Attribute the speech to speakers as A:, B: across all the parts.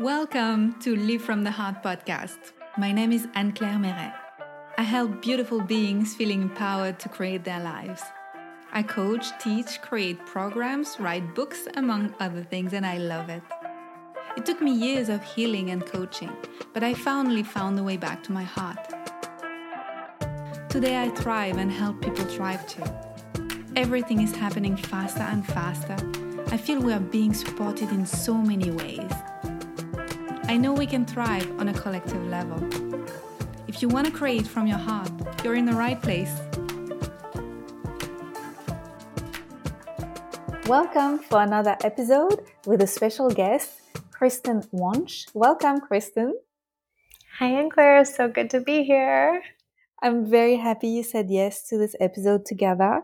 A: Welcome to Live from the Heart podcast. My name is Anne Claire Meret. I help beautiful beings feeling empowered to create their lives. I coach, teach, create programs, write books, among other things, and I love it. It took me years of healing and coaching, but I finally found the way back to my heart. Today I thrive and help people thrive too. Everything is happening faster and faster. I feel we are being supported in so many ways. I know we can thrive on a collective level. If you want to create from your heart, you're in the right place. Welcome for another episode with a special guest, Kristen Wunsch. Welcome, Kristen.
B: Hi, Anne Claire. So good to be here.
A: I'm very happy you said yes to this episode together.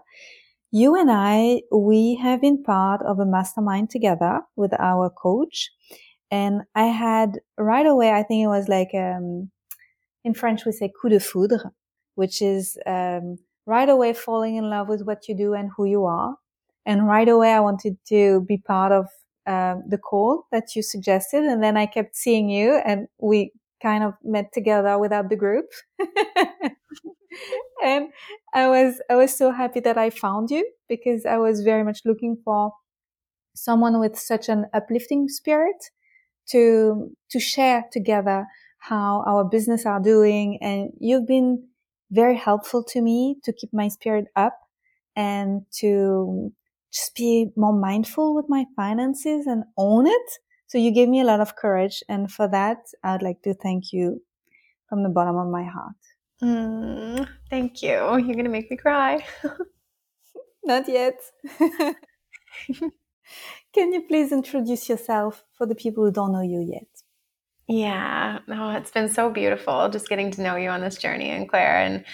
A: You and I, we have been part of a mastermind together with our coach and I had right away, I think it was like, um, in French, we say coup de foudre, which is, um, right away falling in love with what you do and who you are. And right away, I wanted to be part of, um, the call that you suggested. And then I kept seeing you and we kind of met together without the group. and I was, I was so happy that I found you because I was very much looking for someone with such an uplifting spirit to to share together how our business are doing. And you've been very helpful to me to keep my spirit up and to just be more mindful with my finances and own it. So you gave me a lot of courage. And for that i'd like to thank you from the bottom of my heart.
B: Mm, thank you. You're gonna make me cry.
A: Not yet Can you please introduce yourself for the people who don't know you yet?
B: Yeah, oh, it's been so beautiful just getting to know you on this journey, Anne Claire, and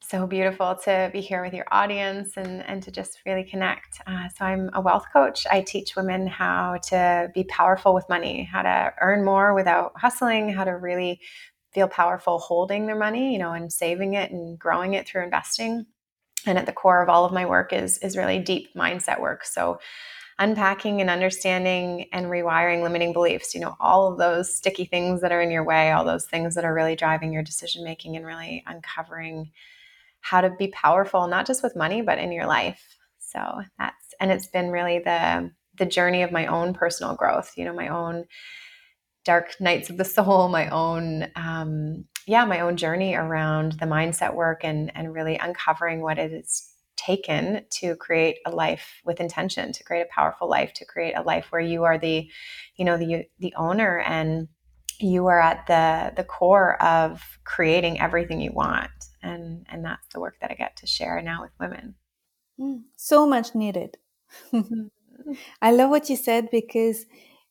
B: so beautiful to be here with your audience and, and to just really connect. Uh, so, I'm a wealth coach. I teach women how to be powerful with money, how to earn more without hustling, how to really feel powerful holding their money, you know, and saving it and growing it through investing. And at the core of all of my work is is really deep mindset work. So unpacking and understanding and rewiring limiting beliefs, you know, all of those sticky things that are in your way, all those things that are really driving your decision making and really uncovering how to be powerful not just with money but in your life. So that's and it's been really the the journey of my own personal growth, you know, my own dark nights of the soul, my own um yeah, my own journey around the mindset work and and really uncovering what it is taken to create a life with intention to create a powerful life to create a life where you are the you know the the owner and you are at the the core of creating everything you want. And and that's the work that i get to share now with women.
A: Mm, so much needed. Mm-hmm. i love what you said because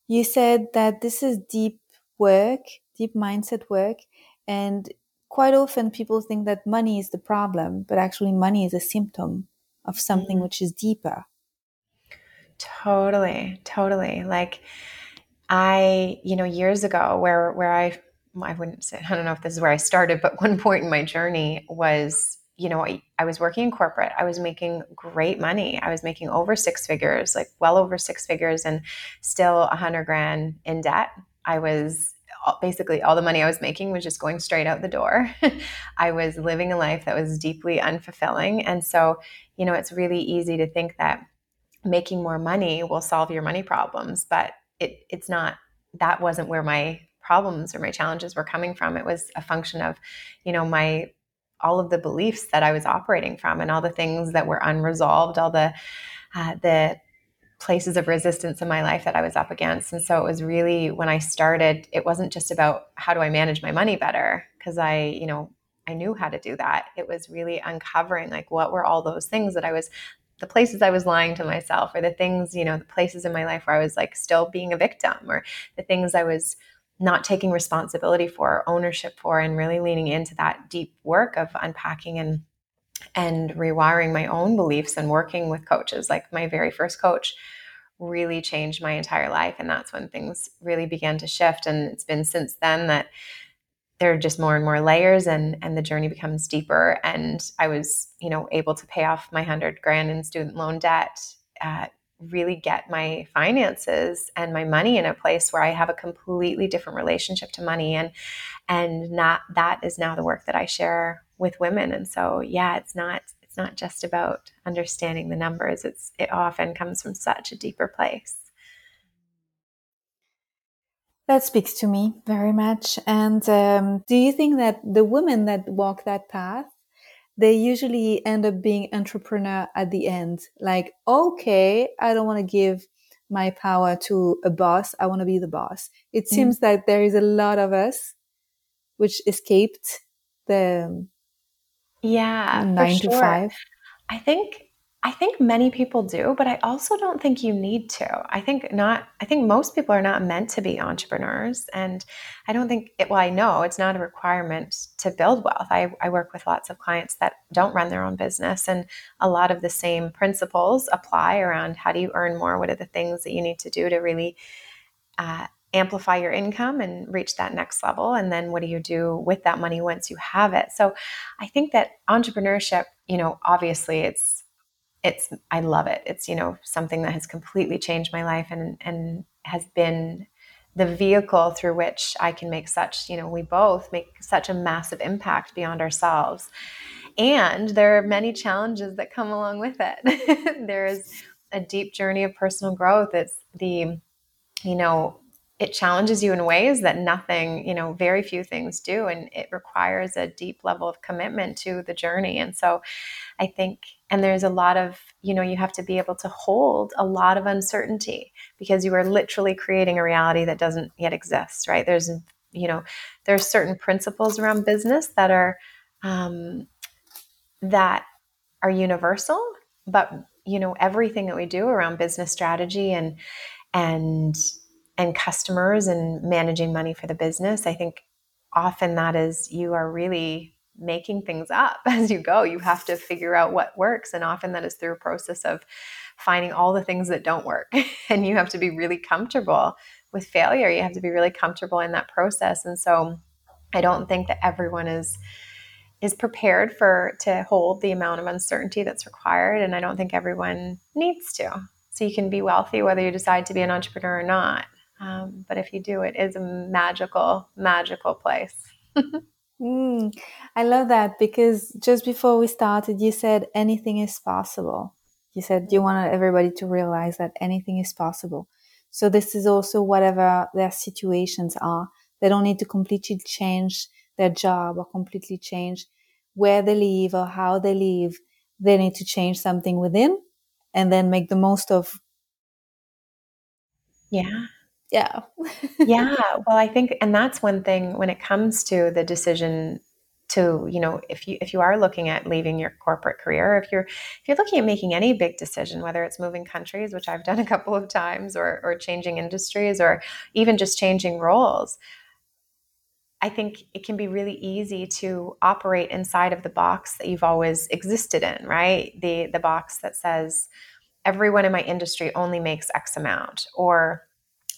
A: you said that this is deep work deep mindset work and quite often people think that money is the problem, but actually money is a symptom of something mm. which is deeper.
B: Totally, totally. Like I, you know, years ago where where I I wouldn't say I don't know if this is where I started, but one point in my journey was you know, I, I, was working in corporate. I was making great money. I was making over six figures, like well over six figures, and still a hundred grand in debt. I was basically all the money I was making was just going straight out the door. I was living a life that was deeply unfulfilling. And so, you know, it's really easy to think that making more money will solve your money problems, but it, it's not, that wasn't where my problems or my challenges were coming from. It was a function of, you know, my, all of the beliefs that I was operating from and all the things that were unresolved, all the, uh, the places of resistance in my life that I was up against. And so it was really when I started, it wasn't just about how do I manage my money better, because I, you know, I knew how to do that. It was really uncovering like what were all those things that I was the places I was lying to myself or the things, you know, the places in my life where I was like still being a victim or the things I was not taking responsibility for, ownership for, and really leaning into that deep work of unpacking and and rewiring my own beliefs and working with coaches. Like my very first coach really changed my entire life and that's when things really began to shift and it's been since then that there are just more and more layers and and the journey becomes deeper. And i was you know able to pay off my 100 grand in student loan debt uh, really get my finances and my money in a place where I have a completely different relationship to money and and not that is now the work that I share with women and so yeah it's not it's not just about understanding the numbers it's it often comes from such a deeper place
A: that speaks to me very much and um, do you think that the women that walk that path they usually end up being entrepreneur at the end. Like, okay, I don't want to give my power to a boss. I want to be the boss. It mm. seems that there is a lot of us which escaped the
B: yeah nine to five. I think I think many people do, but I also don't think you need to. I think not, I think most people are not meant to be entrepreneurs. And I don't think, it, well, I know it's not a requirement to build wealth. I, I work with lots of clients that don't run their own business, and a lot of the same principles apply around how do you earn more? What are the things that you need to do to really uh, amplify your income and reach that next level? And then what do you do with that money once you have it? So I think that entrepreneurship, you know, obviously it's, it's I love it. It's you know something that has completely changed my life and and has been the vehicle through which I can make such, you know, we both make such a massive impact beyond ourselves. And there are many challenges that come along with it. there is a deep journey of personal growth. It's the, you know, it challenges you in ways that nothing, you know, very few things do. And it requires a deep level of commitment to the journey. And so I think and there's a lot of you know you have to be able to hold a lot of uncertainty because you are literally creating a reality that doesn't yet exist right there's you know there's certain principles around business that are um, that are universal but you know everything that we do around business strategy and and and customers and managing money for the business i think often that is you are really making things up as you go. You have to figure out what works. And often that is through a process of finding all the things that don't work. and you have to be really comfortable with failure. You have to be really comfortable in that process. And so I don't think that everyone is is prepared for to hold the amount of uncertainty that's required and I don't think everyone needs to. So you can be wealthy whether you decide to be an entrepreneur or not. Um, but if you do, it is a magical, magical place.
A: Mm, I love that because just before we started, you said anything is possible. You said you wanted everybody to realize that anything is possible. So this is also whatever their situations are. They don't need to completely change their job or completely change where they live or how they live. They need to change something within and then make the most of.
B: Yeah
A: yeah
B: yeah well i think and that's one thing when it comes to the decision to you know if you if you are looking at leaving your corporate career if you're if you're looking at making any big decision whether it's moving countries which i've done a couple of times or or changing industries or even just changing roles I think it can be really easy to operate inside of the box that you've always existed in, right? The the box that says everyone in my industry only makes X amount, or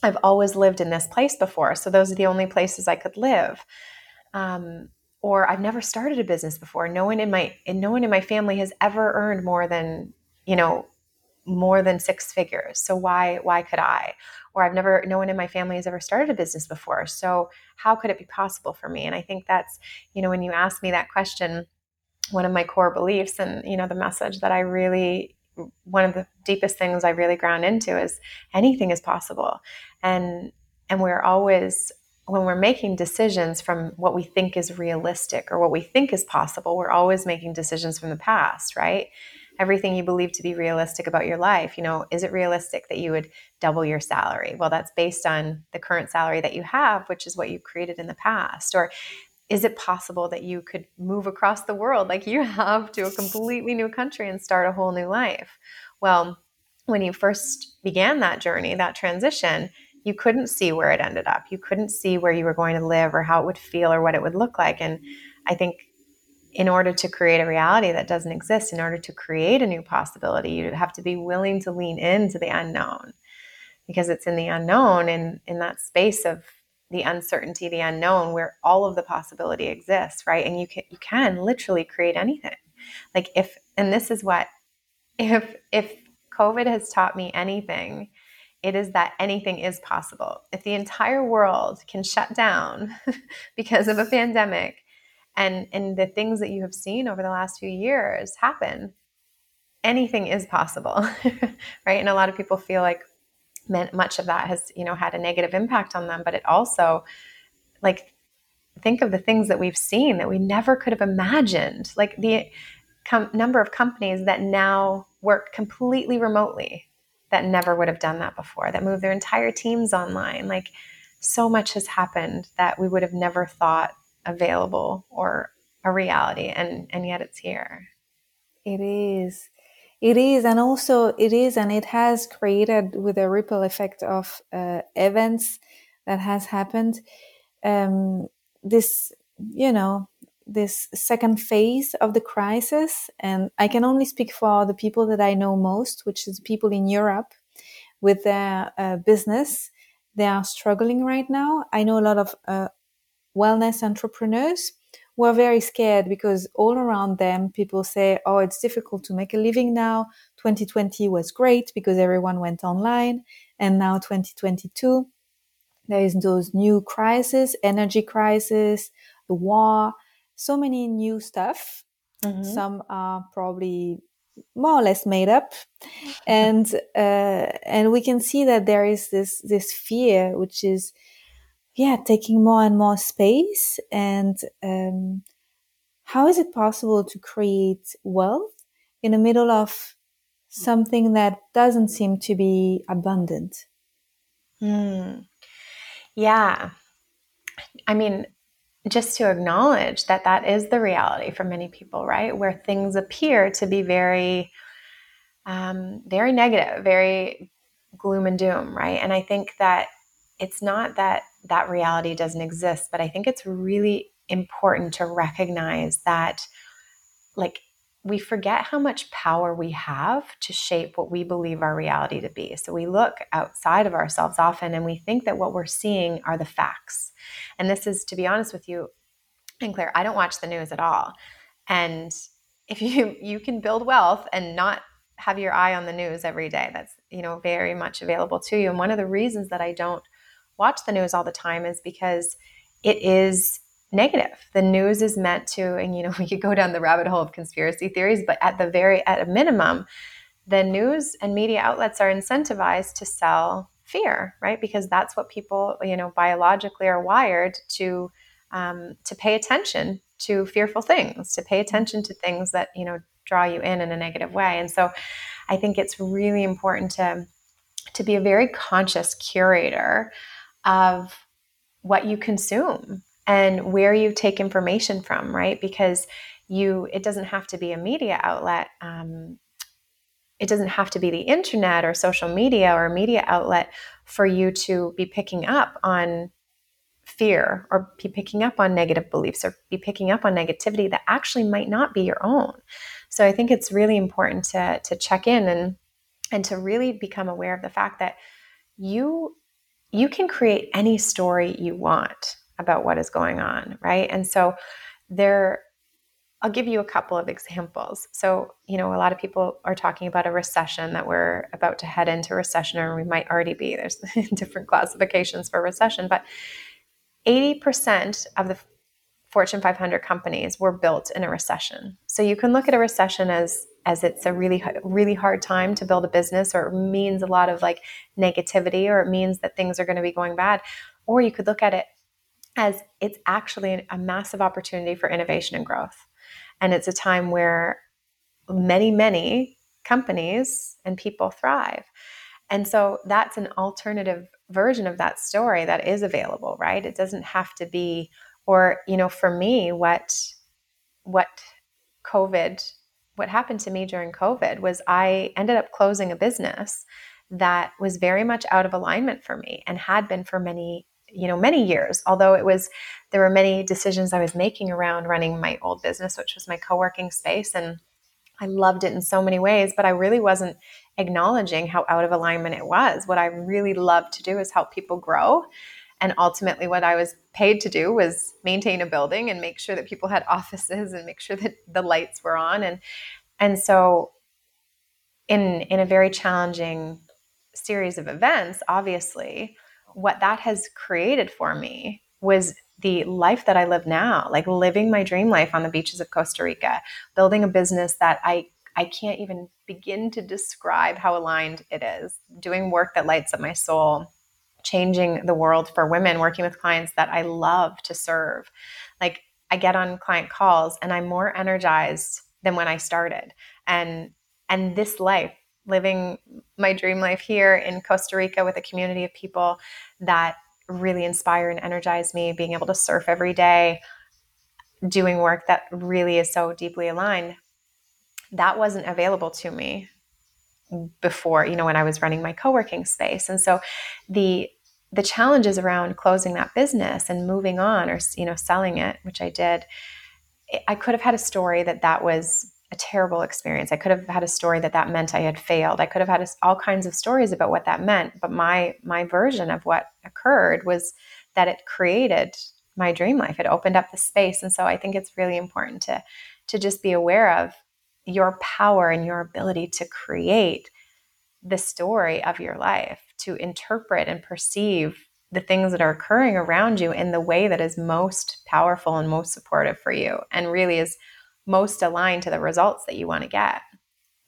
B: I've always lived in this place before, so those are the only places I could live. Um, or I've never started a business before. No one in my and no one in my family has ever earned more than you know more than six figures. So why why could I? Or I've never no one in my family has ever started a business before. So how could it be possible for me? And I think that's you know when you ask me that question, one of my core beliefs and you know the message that I really one of the deepest things I really ground into is anything is possible. And and we're always when we're making decisions from what we think is realistic or what we think is possible, we're always making decisions from the past, right? Everything you believe to be realistic about your life, you know, is it realistic that you would double your salary? Well, that's based on the current salary that you have, which is what you created in the past. Or is it possible that you could move across the world like you have to a completely new country and start a whole new life? Well, when you first began that journey, that transition, you couldn't see where it ended up. You couldn't see where you were going to live or how it would feel or what it would look like. And I think in order to create a reality that doesn't exist, in order to create a new possibility, you have to be willing to lean into the unknown because it's in the unknown and in that space of the uncertainty, the unknown, where all of the possibility exists, right? And you can you can literally create anything. Like if and this is what if if COVID has taught me anything, it is that anything is possible. If the entire world can shut down because of a pandemic and, and the things that you have seen over the last few years happen, anything is possible, right? And a lot of people feel like much of that has, you know, had a negative impact on them, but it also, like, think of the things that we've seen that we never could have imagined, like the com- number of companies that now work completely remotely that never would have done that before, that move their entire teams online. Like, so much has happened that we would have never thought available or a reality, and and yet it's here.
A: It is. It is, and also it is, and it has created with a ripple effect of uh, events that has happened. Um, this, you know, this second phase of the crisis, and I can only speak for the people that I know most, which is people in Europe with their uh, business. They are struggling right now. I know a lot of uh, wellness entrepreneurs were very scared because all around them people say, oh, it's difficult to make a living now. 2020 was great because everyone went online. And now 2022, there is those new crises, energy crisis, the war, so many new stuff. Mm-hmm. Some are probably more or less made up and uh, and we can see that there is this this fear which is yeah, taking more and more space. And um, how is it possible to create wealth in the middle of something that doesn't seem to be abundant?
B: Mm. Yeah. I mean, just to acknowledge that that is the reality for many people, right? Where things appear to be very, um, very negative, very gloom and doom, right? And I think that it's not that that reality doesn't exist, but I think it's really important to recognize that, like, we forget how much power we have to shape what we believe our reality to be. So we look outside of ourselves often and we think that what we're seeing are the facts. And this is, to be honest with you, Anne Claire, I don't watch the news at all. And if you you can build wealth and not have your eye on the news every day, that's you know very much available to you. And one of the reasons that I don't watch the news all the time is because it is negative. The news is meant to, and you know, we could go down the rabbit hole of conspiracy theories, but at the very, at a minimum, the news and media outlets are incentivized to sell fear, right? Because that's what people, you know, biologically are wired to um, to pay attention to fearful things, to pay attention to things that you know draw you in in a negative way. And so, I think it's really important to to be a very conscious curator of what you consume and where you take information from, right? Because you, it doesn't have to be a media outlet. Um, it doesn't have to be the internet or social media or media outlet for you to be picking up on fear or be picking up on negative beliefs or be picking up on negativity that actually might not be your own. So I think it's really important to to check in and and to really become aware of the fact that you you can create any story you want about what is going on, right? And so there I'll give you a couple of examples. So, you know, a lot of people are talking about a recession that we're about to head into recession or we might already be. There's different classifications for recession, but 80% of the Fortune 500 companies were built in a recession. So you can look at a recession as as it's a really really hard time to build a business or it means a lot of like negativity or it means that things are going to be going bad. Or you could look at it as it's actually a massive opportunity for innovation and growth. And it's a time where many many companies and people thrive. And so that's an alternative version of that story that is available right? It doesn't have to be or you know for me what what covid what happened to me during COVID was I ended up closing a business that was very much out of alignment for me and had been for many you know many years although it was there were many decisions i was making around running my old business which was my co-working space and i loved it in so many ways but i really wasn't acknowledging how out of alignment it was. What i really loved to do is help people grow and ultimately, what I was paid to do was maintain a building and make sure that people had offices and make sure that the lights were on. And and so in in a very challenging series of events, obviously, what that has created for me was the life that I live now, like living my dream life on the beaches of Costa Rica, building a business that I I can't even begin to describe how aligned it is. Doing work that lights up my soul, changing the world for women, working with clients that I love to serve. Like I get on client calls and I'm more energized than when I started. And and this life, living my dream life here in Costa Rica with a community of people that really inspire and energize me, being able to surf every day, doing work that really is so deeply aligned, that wasn't available to me before, you know, when I was running my co-working space. And so the the challenges around closing that business and moving on or you know selling it, which I did, I could have had a story that that was a terrible experience. I could have had a story that that meant I had failed. I could have had all kinds of stories about what that meant, but my my version of what occurred was that it created my dream life. It opened up the space, and so I think it's really important to to just be aware of your power and your ability to create the story of your life, to interpret and perceive the things that are occurring around you in the way that is most powerful and most supportive for you and really is most aligned to the results that you want to get.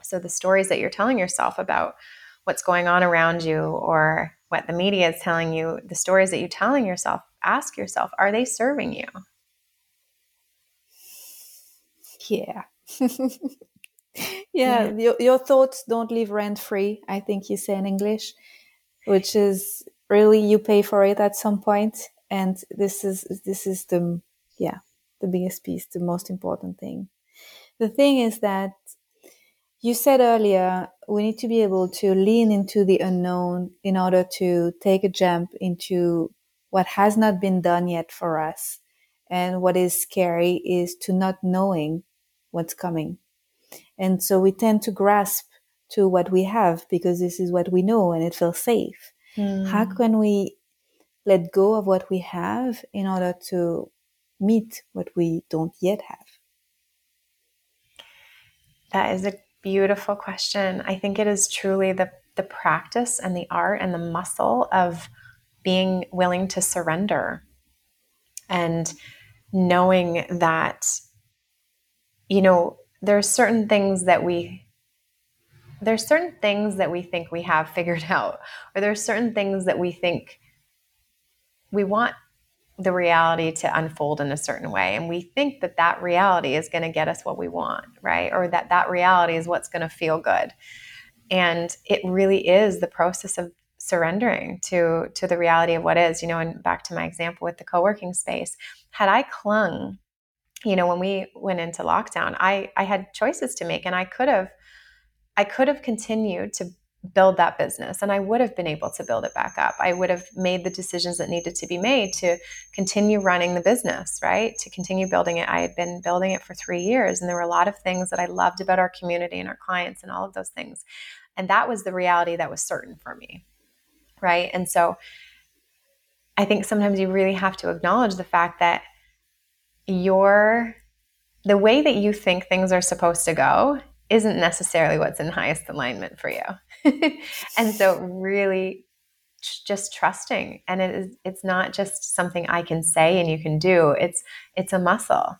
B: So the stories that you're telling yourself about what's going on around you or what the media is telling you, the stories that you're telling yourself, ask yourself, are they serving you?
A: Yeah. yeah, Your, your thoughts don't live rent free, I think you say in English, which is really you pay for it at some point and this is this is the yeah the biggest piece, the most important thing. The thing is that you said earlier we need to be able to lean into the unknown in order to take a jump into what has not been done yet for us. And what is scary is to not knowing what's coming. And so we tend to grasp to what we have because this is what we know and it feels safe. Mm. How can we let go of what we have in order to meet what we don't yet have?
B: That is a beautiful question. I think it is truly the, the practice and the art and the muscle of being willing to surrender and knowing that, you know, there are certain things that we there's certain things that we think we have figured out or there's certain things that we think we want the reality to unfold in a certain way and we think that that reality is going to get us what we want right? Or that that reality is what's going to feel good. And it really is the process of surrendering to to the reality of what is you know and back to my example with the co-working space. Had i clung you know when we went into lockdown i i had choices to make and i could have i could have continued to build that business and I would have been able to build it back up. I would have made the decisions that needed to be made to continue running the business, right? To continue building it. I had been building it for 3 years and there were a lot of things that I loved about our community and our clients and all of those things. And that was the reality that was certain for me. Right? And so I think sometimes you really have to acknowledge the fact that your the way that you think things are supposed to go isn't necessarily what's in highest alignment for you. and so really just trusting and it is it's not just something I can say and you can do. It's it's a muscle.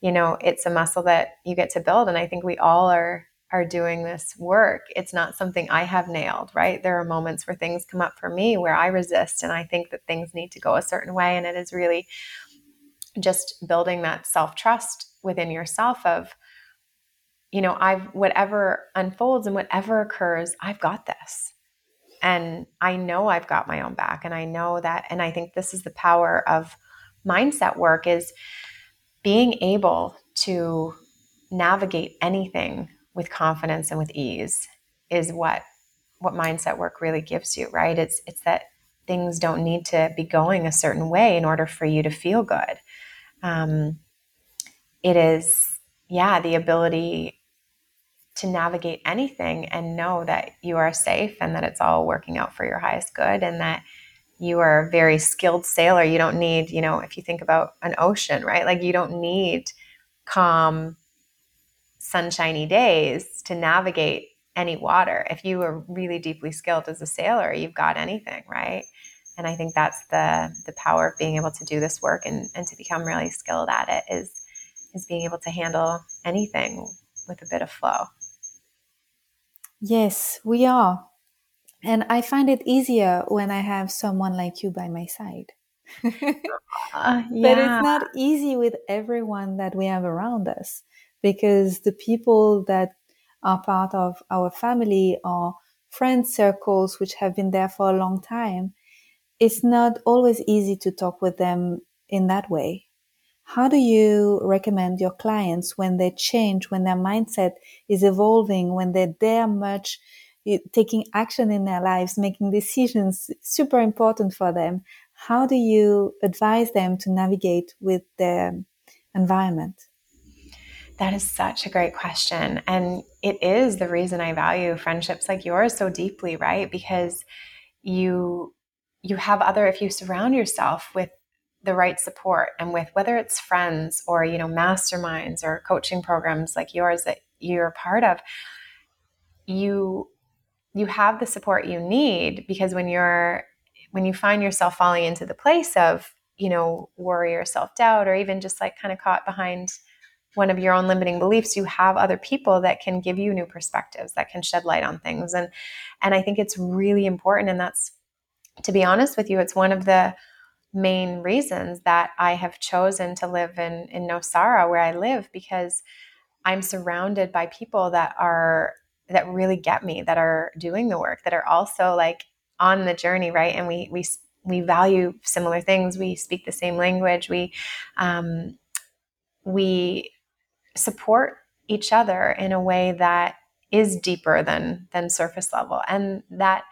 B: You know, it's a muscle that you get to build and I think we all are are doing this work. It's not something I have nailed, right? There are moments where things come up for me where I resist and I think that things need to go a certain way and it is really just building that self-trust within yourself of you know, I've whatever unfolds and whatever occurs, I've got this. And I know I've got my own back. And I know that, and I think this is the power of mindset work is being able to navigate anything with confidence and with ease is what what mindset work really gives you, right? It's it's that things don't need to be going a certain way in order for you to feel good. Um, it is, yeah, the ability to navigate anything and know that you are safe and that it's all working out for your highest good and that you are a very skilled sailor. You don't need, you know, if you think about an ocean, right? Like you don't need calm, sunshiny days to navigate any water. If you are really deeply skilled as a sailor, you've got anything, right? And I think that's the the power of being able to do this work and, and to become really skilled at it is is being able to handle anything with a bit of flow.
A: Yes, we are. And I find it easier when I have someone like you by my side. uh, yeah. But it's not easy with everyone that we have around us because the people that are part of our family or friend circles, which have been there for a long time, it's not always easy to talk with them in that way. How do you recommend your clients when they change, when their mindset is evolving, when they're there much eh, taking action in their lives, making decisions super important for them? How do you advise them to navigate with their environment?
B: That is such a great question. And it is the reason I value friendships like yours so deeply, right? Because you you have other if you surround yourself with the right support and with whether it's friends or you know masterminds or coaching programs like yours that you're part of you you have the support you need because when you're when you find yourself falling into the place of you know worry or self-doubt or even just like kind of caught behind one of your own limiting beliefs you have other people that can give you new perspectives that can shed light on things. And and i think it's really important and that's to be honest with you it's one of the main reasons that I have chosen to live in in Nosara where I live because I'm surrounded by people that are that really get me, that are doing the work, that are also like on the journey, right? And we we we value similar things. We speak the same language. We um, we support each other in a way that is deeper than than surface level, and that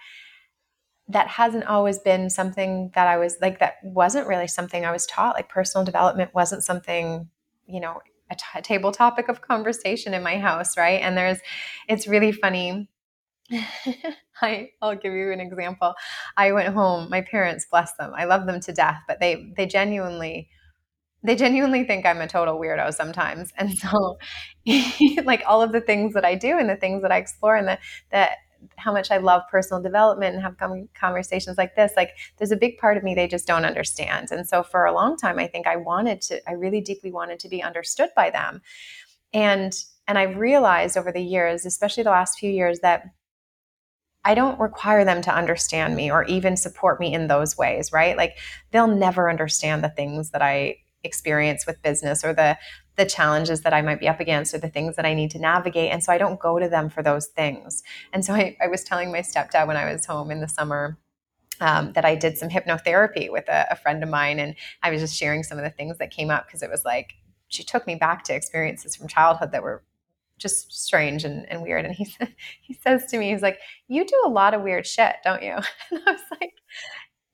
B: that hasn't always been something that I was like, that wasn't really something I was taught. Like personal development wasn't something, you know, a, t- a table topic of conversation in my house, right? And there's, it's really funny. I, I'll give you an example. I went home. My parents, bless them, I love them to death, but they they genuinely they genuinely think I'm a total weirdo sometimes. And so like all of the things that I do and the things that I explore and the that how much I love personal development and have conversations like this, like there's a big part of me they just don't understand. And so for a long time, I think I wanted to, I really deeply wanted to be understood by them. And and I've realized over the years, especially the last few years, that I don't require them to understand me or even support me in those ways, right? Like they'll never understand the things that I experience with business or the the challenges that I might be up against or the things that I need to navigate. And so I don't go to them for those things. And so I, I was telling my stepdad when I was home in the summer um, that I did some hypnotherapy with a, a, friend of mine. And I was just sharing some of the things that came up because it was like, she took me back to experiences from childhood that were just strange and, and weird. And he, he says to me, he's like, you do a lot of weird shit, don't you? And I was like,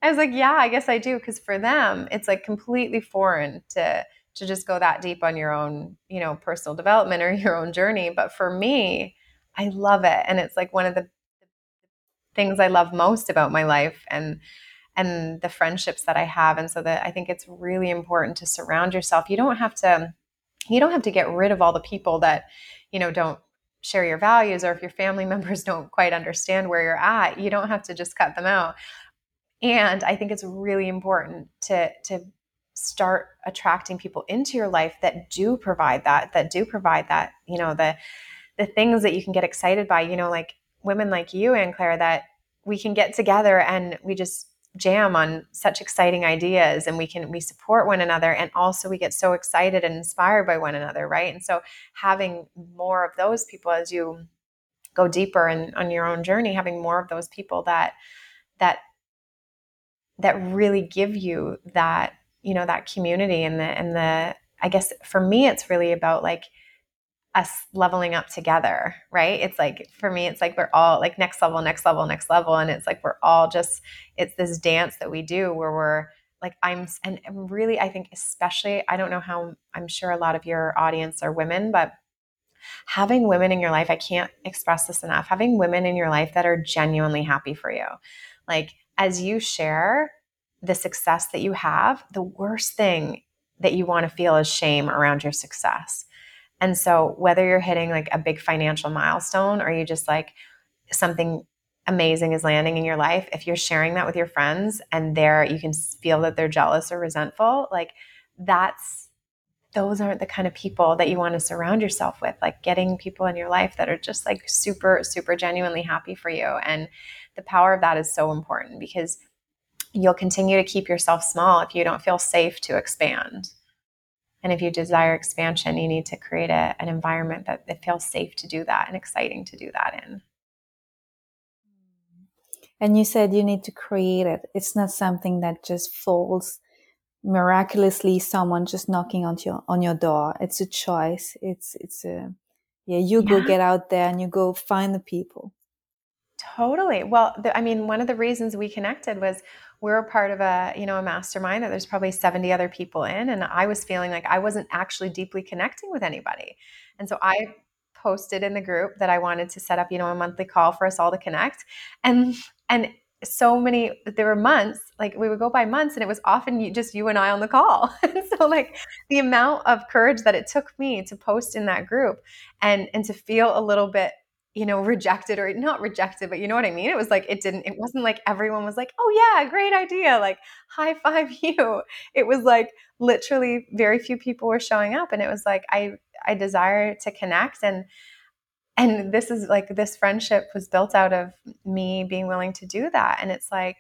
B: I was like, yeah, I guess I do. Cause for them, it's like completely foreign to, to just go that deep on your own, you know, personal development or your own journey. But for me, I love it. And it's like one of the things I love most about my life and and the friendships that I have. And so that I think it's really important to surround yourself. You don't have to you don't have to get rid of all the people that, you know, don't share your values or if your family members don't quite understand where you're at, you don't have to just cut them out. And I think it's really important to to start attracting people into your life that do provide that that do provide that you know the the things that you can get excited by you know like women like you Anne Claire that we can get together and we just jam on such exciting ideas and we can we support one another and also we get so excited and inspired by one another right? And so having more of those people as you go deeper and on your own journey having more of those people that that that really give you that you know that community and the and the i guess for me it's really about like us leveling up together right? It's like for me it's like we're all like next level next level next level. And it's like we're all just it's this dance that we do where we're like i'm and really i think especially i don't know how i'm sure a lot of your audience are women but having women in your life i can't express this enough having women in your life that are genuinely happy for you. Like as you share the success that you have, the worst thing that you want to feel is shame around your success. And so whether you're hitting like a big financial milestone or you just like something amazing is landing in your life, if you're sharing that with your friends and there you can feel that they're jealous or resentful, like that's those aren't the kind of people that you want to surround yourself with. Like getting people in your life that are just like super, super genuinely happy for you. And the power of that is so important because you'll continue to keep yourself small if you don't feel safe to expand. And if you desire expansion, you need to create a, an environment that, that feels safe to do that and exciting to do that in.
A: And you said you need to create it. It's not something that just falls miraculously someone just knocking on your on your door. It's a choice. It's it's a yeah, you yeah. go get out there and you go find the people.
B: Totally. Well, the, I mean, one of the reasons we connected was we are a part of a, you know, a mastermind that there's probably 70 other people in. And I was feeling like I wasn't actually deeply connecting with anybody. And so I posted in the group that I wanted to set up, you know, a monthly call for us all to connect. And and so many there were months like we would go by months and it was often just you and i on the call and so like the amount of courage that it took me to post in that group and and to feel a little bit you know, rejected or not rejected, but you know what I mean? It was like, it didn't, it wasn't like everyone was like, oh yeah, great idea. Like high five you. It was like literally very few people were showing up. And it was like, I, I desire to connect. And, and this is like, this friendship was built out of me being willing to do that. And it's like,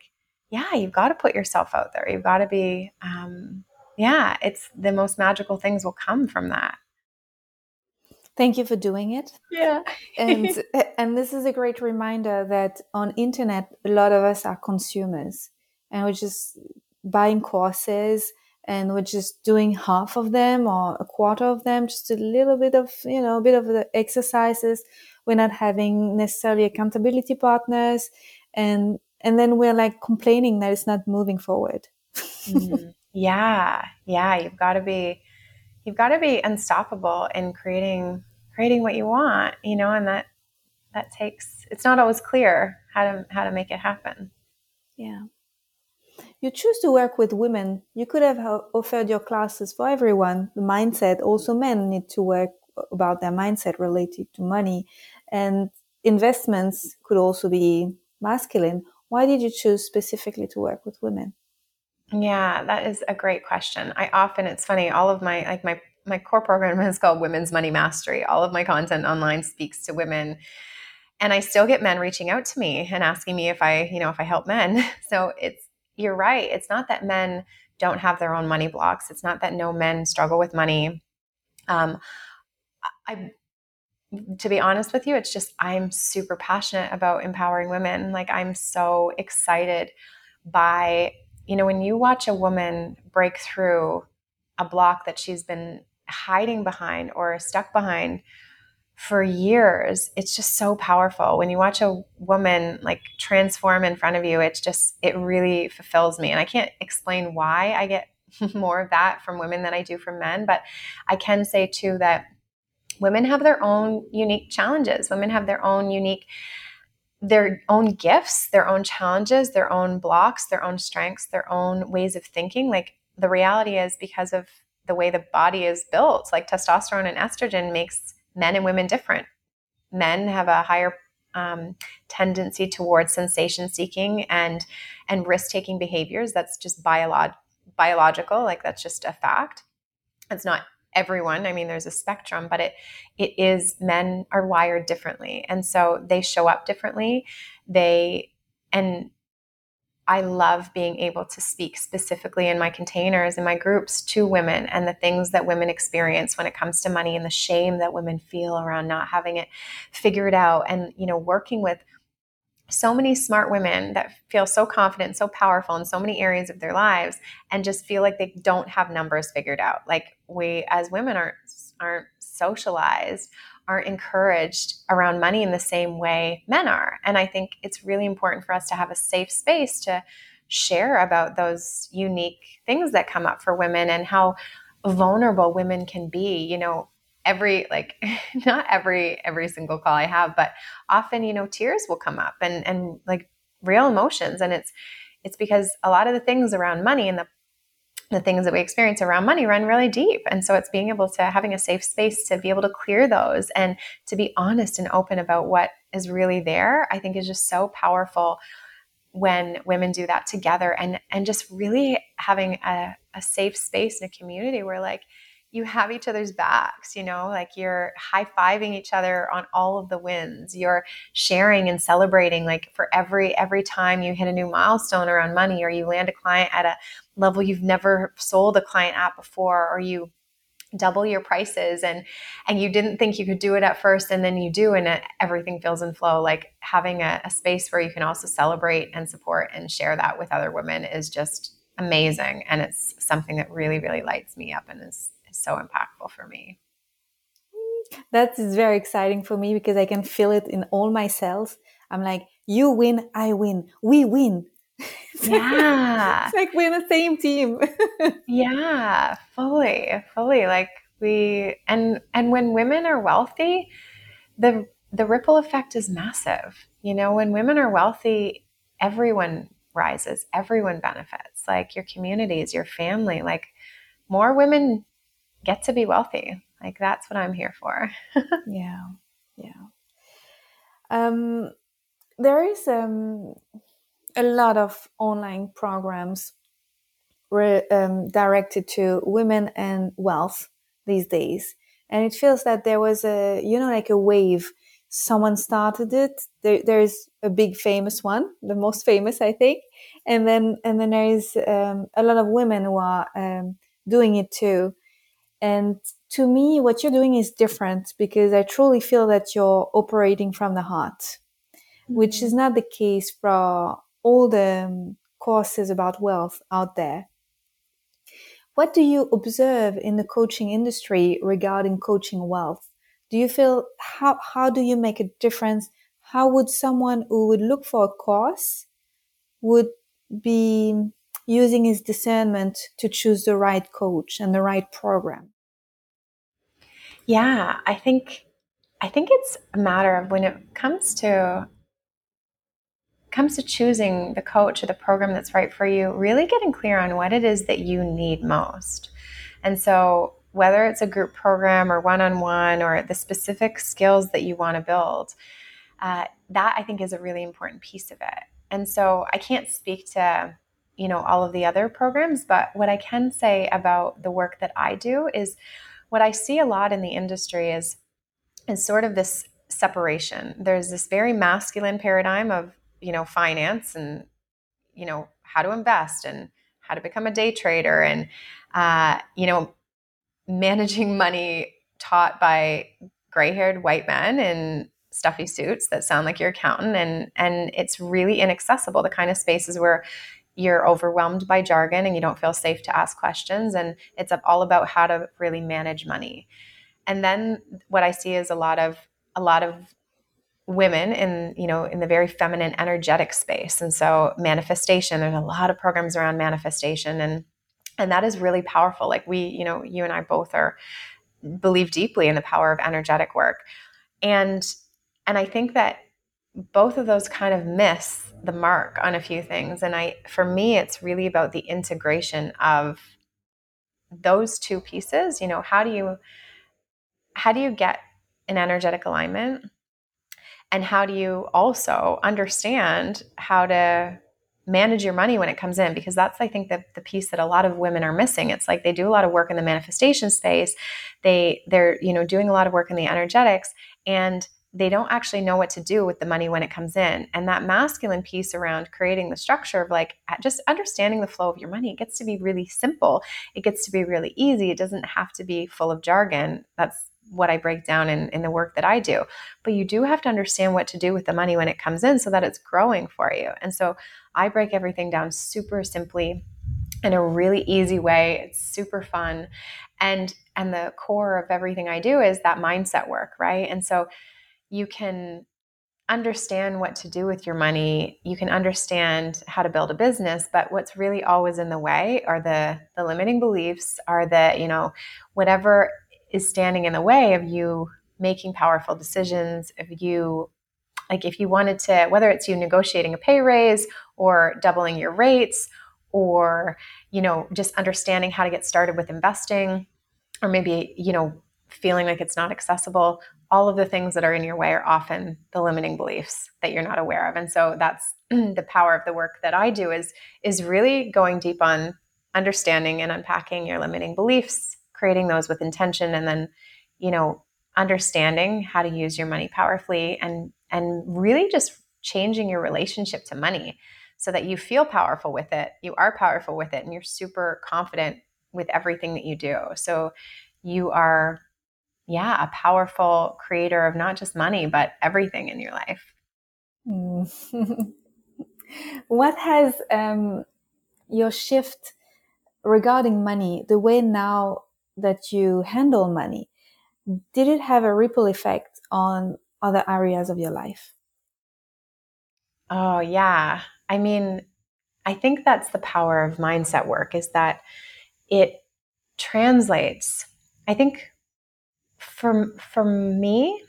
B: yeah, you've got to put yourself out there. You've got to be, um, yeah, it's the most magical things will come from that.
A: Thank you for doing it.
B: Yeah.
A: and and this is a great reminder that on internet a lot of us are consumers and we're just buying courses and we're just doing half of them or a quarter of them, just a little bit of, you know, a bit of the exercises. We're not having necessarily accountability partners and and then we're like complaining that it's not moving forward.
B: mm-hmm. Yeah. Yeah. You've got to be you've got to be unstoppable in creating creating what you want you know and that that takes it's not always clear how to how to make it happen.
A: Yeah. You choose to work with women. You could have offered your classes for everyone. The mindset also men need to work about their mindset related to money. And investments could also be masculine. Why did you choose specifically to work with women
B: yeah, that is a great question. I often, it's funny, all of my, like my, my core program is called Women's Money Mastery. All of my content online speaks to women. And I still get men reaching out to me and asking me if I, you know, if I help men. So it's, you're right. It's not that men don't have their own money blocks. It's not that no men struggle with money. Um, I, to be honest with you, it's just I'm super passionate about empowering women. Like I'm so excited by you know, when you watch a woman break through a block that she's been hiding behind or stuck behind for years, it's just so powerful. When you watch a woman like transform in front of you, it's just, it really fulfills me. And I can't explain why I get more of that from women than I do from men, but I can say too that women have their own unique challenges. Women have their own unique their own gifts, their own challenges, their own blocks, their own strengths, their own ways of thinking. Like the reality is because of the way the body is built, like testosterone and estrogen makes men and women different. Men have a higher um, tendency towards sensation seeking and and risk taking behaviors. That's just biolog- biological, like that's just a fact. It's not everyone. I mean, there's a spectrum, but it it is men are wired differently, and so they show up differently. They and I love being able to speak specifically in my containers in my groups to women and the things that women experience when it comes to money and the shame that women feel around not having it figured out and you know working with so many smart women that feel so confident, so powerful in so many areas of their lives and just feel like they don't have numbers figured out. Like we as women aren't aren't socialized, aren't encouraged around money in the same way men are. And I think it's really important for us to have a safe space to share about those unique things that come up for women and how vulnerable women can be. You know, every like not every every single call I have, but often you know tears will come up and and like real emotions, and it's it's because a lot of the things around money and the the things that we experience around money run really deep. And so it's being able to having a safe space to be able to clear those and to be honest and open about what is really there, I think is just so powerful when women do that together and and just really having a, a safe space in a community where like you have each other's backs, you know, like you're high fiving each other on all of the wins. You're sharing and celebrating like for every every time you hit a new milestone around money or you land a client at a level you've never sold a client at before or you double your prices and and you didn't think you could do it at first and then you do and it, everything feels in flow like having a, a space where you can also celebrate and support and share that with other women is just amazing and it's something that really really lights me up and is, is so impactful for me.
A: That is very exciting for me because i can feel it in all my cells. I'm like you win i win. We win.
B: Yeah.
A: it's like we're in the same team.
B: Yeah fully fully. Like we and and when women are wealthy the the ripple effect is massive. You know when women are wealthy everyone rises everyone benefits. Like your communities your family like more women get to be wealthy like that's what i'm here for
A: yeah yeah um there is um a lot of online programs re, um, directed to women and wealth these days. And it feels that there was a, you know, like a wave. Someone started it. There, there's a big famous one, the most famous, I think. And then, and then there is um, a lot of women who are um, doing it too. And to me, what you're doing is different because I truly feel that you're operating from the heart, mm-hmm. which is not the case for all the um, courses about wealth out there. What do you observe in the coaching industry regarding coaching wealth? Do you feel how, how do you make a difference? How would someone who would look for a course would be using his discernment to choose the right coach and the right program?
B: Yeah, I think I think it's a matter of when it comes to comes to choosing the coach or the program that's right for you, really getting clear on what it is that you need most. And so, whether it's a group program or one on one or the specific skills that you want to build, uh, that I think is a really important piece of it. And so, I can't speak to you know all of the other programs but what i can say about the work that i do is what i see a lot in the industry is is sort of this separation. There's this very masculine paradigm of you know finance and you know how to invest and how to become a day trader and uh, you know managing money taught by gray-haired white men in stuffy suits that sound like your accountant. And and it's really inaccessible the kind of spaces where you're overwhelmed by jargon and you don't feel safe to ask questions and it's all about how to really manage money. And then what i see is a lot of a lot of women in you know in the very feminine energetic space. And so manifestation there's a lot of programs around manifestation and and that is really powerful. Like we you know you and i both are believe deeply in the power of energetic work. And and i think that both of those kind of miss the mark on a few things. And i for me it's really about the integration of those two pieces. You know how do you how do you get an energetic alignment? And how do you also understand how to manage your money when it comes in? Because that's i think the, the piece that a lot of women are missing. It's like they do a lot of work in the manifestation space. They they're you know doing a lot of work in the energetics. And they don't actually know what to do with the money when it comes in and that masculine piece around creating the structure of like just understanding the flow of your money it gets to be really simple it gets to be really easy it doesn't have to be full of jargon that's what I break down in, in the work that I do. But you do have to understand what to do with the money when it comes in so that it's growing for you. And so I break everything down super simply in a really easy way. It's super fun. And and the core of everything I do is that mindset work, right? And so you can understand what to do with your money you can understand how to build a business but what's really always in the way are the the limiting beliefs are the you know whatever is standing in the way of you making powerful decisions if you like if you wanted to whether it's you negotiating a pay raise or doubling your rates or you know, just understanding how to get started with investing, or maybe, you know, feeling like it's not accessible, all of the things that are in your way are often the limiting beliefs that you're not aware of. And so that's the power of the work that I do is is really going deep on understanding and unpacking your limiting beliefs, creating those with intention and then, you know, understanding how to use your money powerfully and and really just changing your relationship to money so that you feel powerful with it. You are powerful with it and you're super confident with everything that you do. So you are yeah, a powerful creator of not just money, but everything in your life.
A: Mm. what has um, your shift regarding money, the way now that you handle money, did it have a ripple effect on other areas of your life?
B: Oh, yeah. I mean, I think that's the power of mindset work is that it translates. I think for for me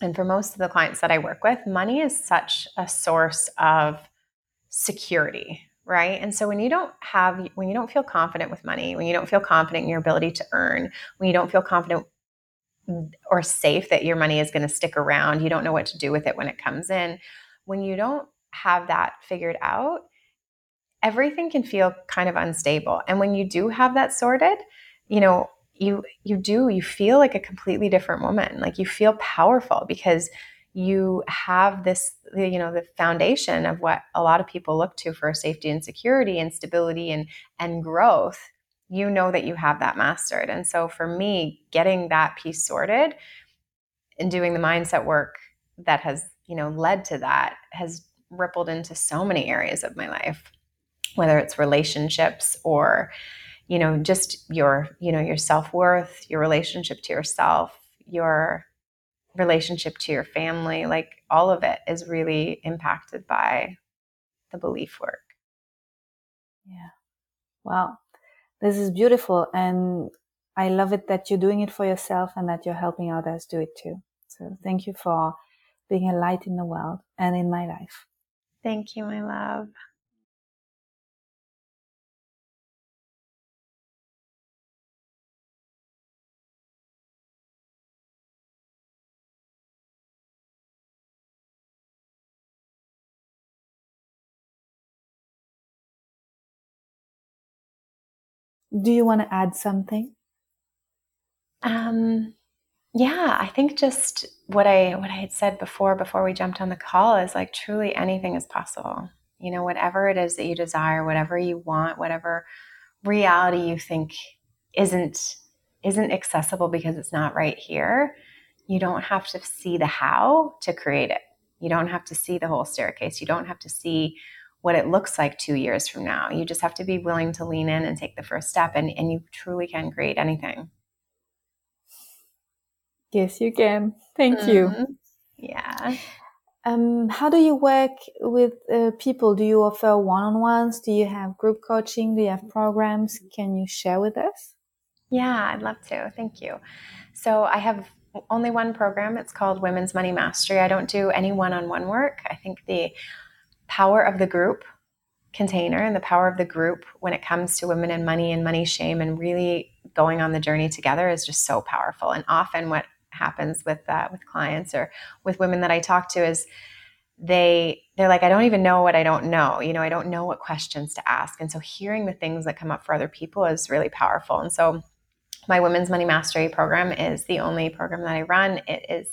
B: and for most of the clients that I work with, money is such a source of security, right? And so when you don't have when you don't feel confident with money, when you don't feel confident in your ability to earn, when you don't feel confident or safe that your money is going to stick around, you don't know what to do with it when it comes in. When you don't have that figured out, everything can feel kind of unstable. And when you do have that sorted, you know, you you do you feel like a completely different woman. Like you feel powerful because you have this you know the foundation of what a lot of people look to for safety and security and stability and and growth you know that you have that mastered. And so for me, getting that piece sorted and doing the mindset work that has, you know, led to that has rippled into so many areas of my life, whether it's relationships or, you know, just your, you know, your self-worth, your relationship to yourself, your relationship to your family, like all of it is really impacted by the belief work.
A: Yeah. Wow this is beautiful and I love it that you're doing it for yourself and that you're helping others do it too. So thank you for being a light in the world and in my life.
B: Thank you, my love.
A: Do you want to add something?
B: Um, yeah, I think just what I what I had said before before we jumped on the call is like truly anything is possible. You know, whatever it is that you desire, whatever you want, whatever reality you think isn't isn't accessible because it's not right here, you don't have to see the how to create it. You don't have to see the whole staircase. You don't have to see what it looks like two years from now. You just have to be willing to lean in and take the first step, and, and you truly can create anything.
A: Yes, you can. Thank mm-hmm. you.
B: Yeah.
A: Um, how do you work with uh, people? Do you offer one on ones? Do you have group coaching? Do you have programs? Can you share with us?
B: Yeah, I'd love to. Thank you. So I have only one program. It's called Women's Money Mastery. I don't do any one on one work. I think the power of the group container and the power of the group when it comes to women and money and money shame and really going on the journey together is just so powerful. And often what happens with uh, with clients or with women that I talk to is they they're like I don't even know what I don't know. You know, I don't know what questions to ask. And so hearing the things that come up for other people is really powerful. And so my Women's Money Mastery program is the only program that I run. It is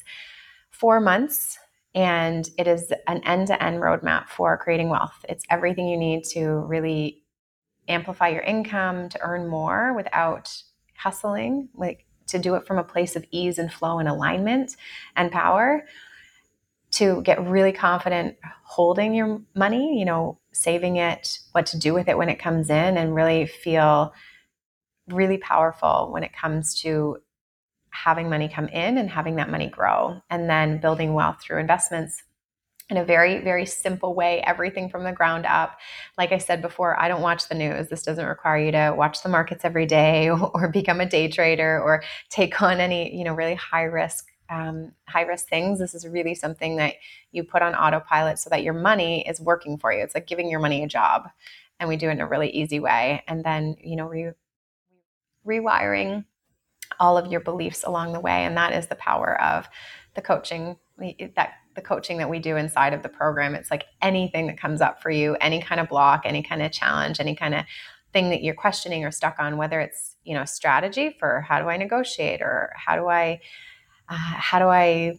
B: 4 months and it is an end to end roadmap for creating wealth. It's everything you need to really amplify your income, to earn more without hustling, like to do it from a place of ease and flow and alignment and power, to get really confident holding your money, you know, saving it, what to do with it when it comes in, and really feel really powerful when it comes to having money come in and having that money grow, and then building wealth through investments in a very, very simple way, everything from the ground up. Like I said before, I don't watch the news. This doesn't require you to watch the markets every day or become a day trader or take on any, you know, really high risk um, high risk things. This is really something that you put on autopilot so that your money is working for you. It's like giving your money a job. and we do it in a really easy way. And then, you know, re- rewiring all of your beliefs along the way. And that is the power of the coaching that the coaching that we do inside of the program. It's like anything that comes up for you, any kind of block, any kind of challenge, any kind of thing that you're questioning or stuck on, whether it's, you know, strategy for how do I negotiate or how do I, uh, how do I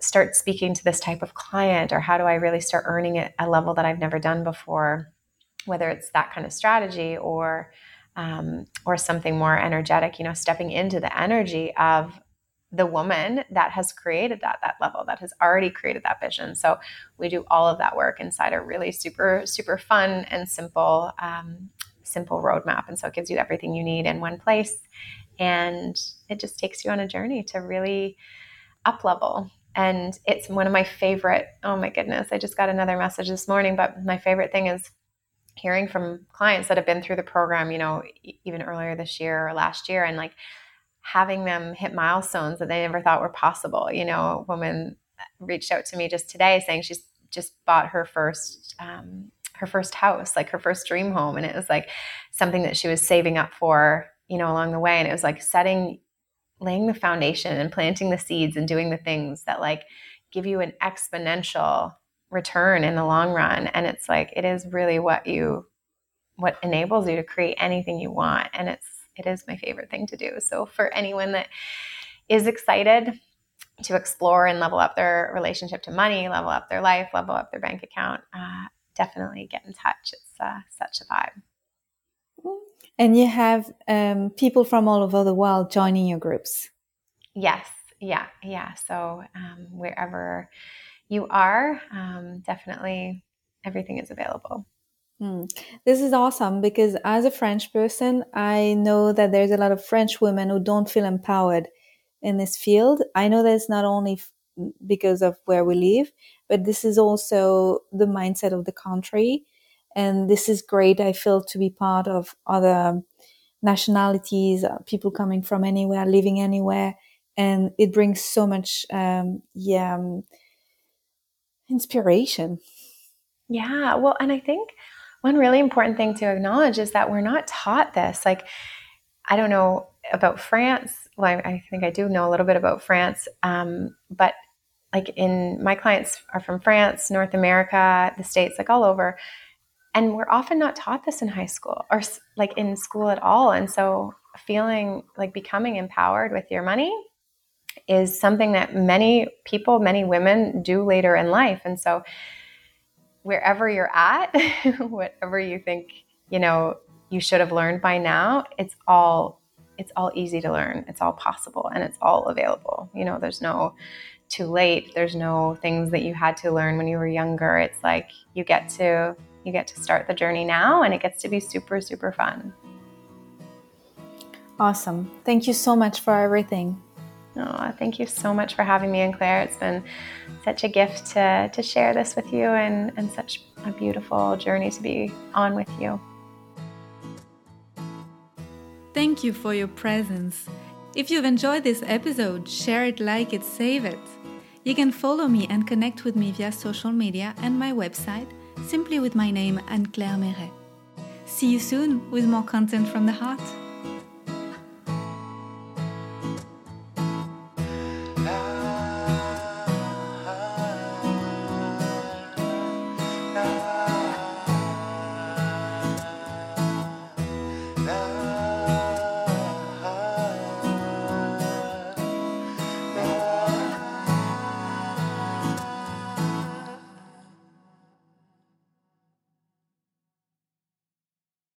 B: start speaking to this type of client or how do I really start earning at a level that I've never done before, whether it's that kind of strategy or, um, or something more energetic, you know, stepping into the energy of the woman that has created that that level that has already created that vision. So we do all of that work inside a really super super fun and simple um, simple roadmap. And so it gives you everything you need in one place. And it just takes you on a journey to really up level. And it's one of my favorite oh my goodness i just got another message this morning but my favorite thing is hearing from clients that have been through the program you know even earlier this year or last year and like having them hit milestones that they never thought were possible. You know, a woman reached out to me just today saying she's just bought her first um, her first house, like her first dream home, and it was like something that she was saving up for, you know, along the way, and it was like setting, laying the foundation and planting the seeds and doing the things that like give you an exponential return in the long run and it's like it is really what you what enables you to create anything you want and it's it is my favorite thing to do. So for anyone that is excited to explore and level up their relationship to money, level up their life, level up their bank account, uh, definitely get in touch. It's uh, such a vibe.
A: And you have um, people from all over the world joining your groups.
B: Yes, yeah, yeah. So um, wherever you are, um, definitely everything is available.
A: Hmm. This is awesome because as a French person, I know that there's a lot of French women who don't feel empowered in this field. I know that it's not only f- because of where we live, but this is also the mindset of the country. And this is great. I feel to be part of other nationalities, uh, people coming from anywhere, living anywhere. And it brings so much, um, yeah, um, inspiration.
B: Yeah. Well, and I think one really important thing to acknowledge is that we're not taught this. Like, I don't know about France. Well, I, I think I do know a little bit about France, um, but like in my clients are from France, North America, the States, like all over. And we're often not taught this in high school or like in school at all. And so feeling like becoming empowered with your money is something that many people, many women do later in life. And so wherever you're at, whatever you think, you know, you should have learned by now, it's all it's all easy to learn. It's all possible and it's all available. You know, there's no too late. There's no things that you had to learn when you were younger. It's like you get to you get to start the journey now and it gets to be super super fun.
A: Awesome. Thank you so much for everything.
B: Oh, thank you so much for having me, Anne Claire. It's been such a gift to, to share this with you and, and such a beautiful journey to be on with you.
A: Thank you for your presence. If you've enjoyed this episode, share it, like it, save it. You can follow me and connect with me via social media and my website, simply with my name Anne Claire Meret. See you soon with more content from the heart.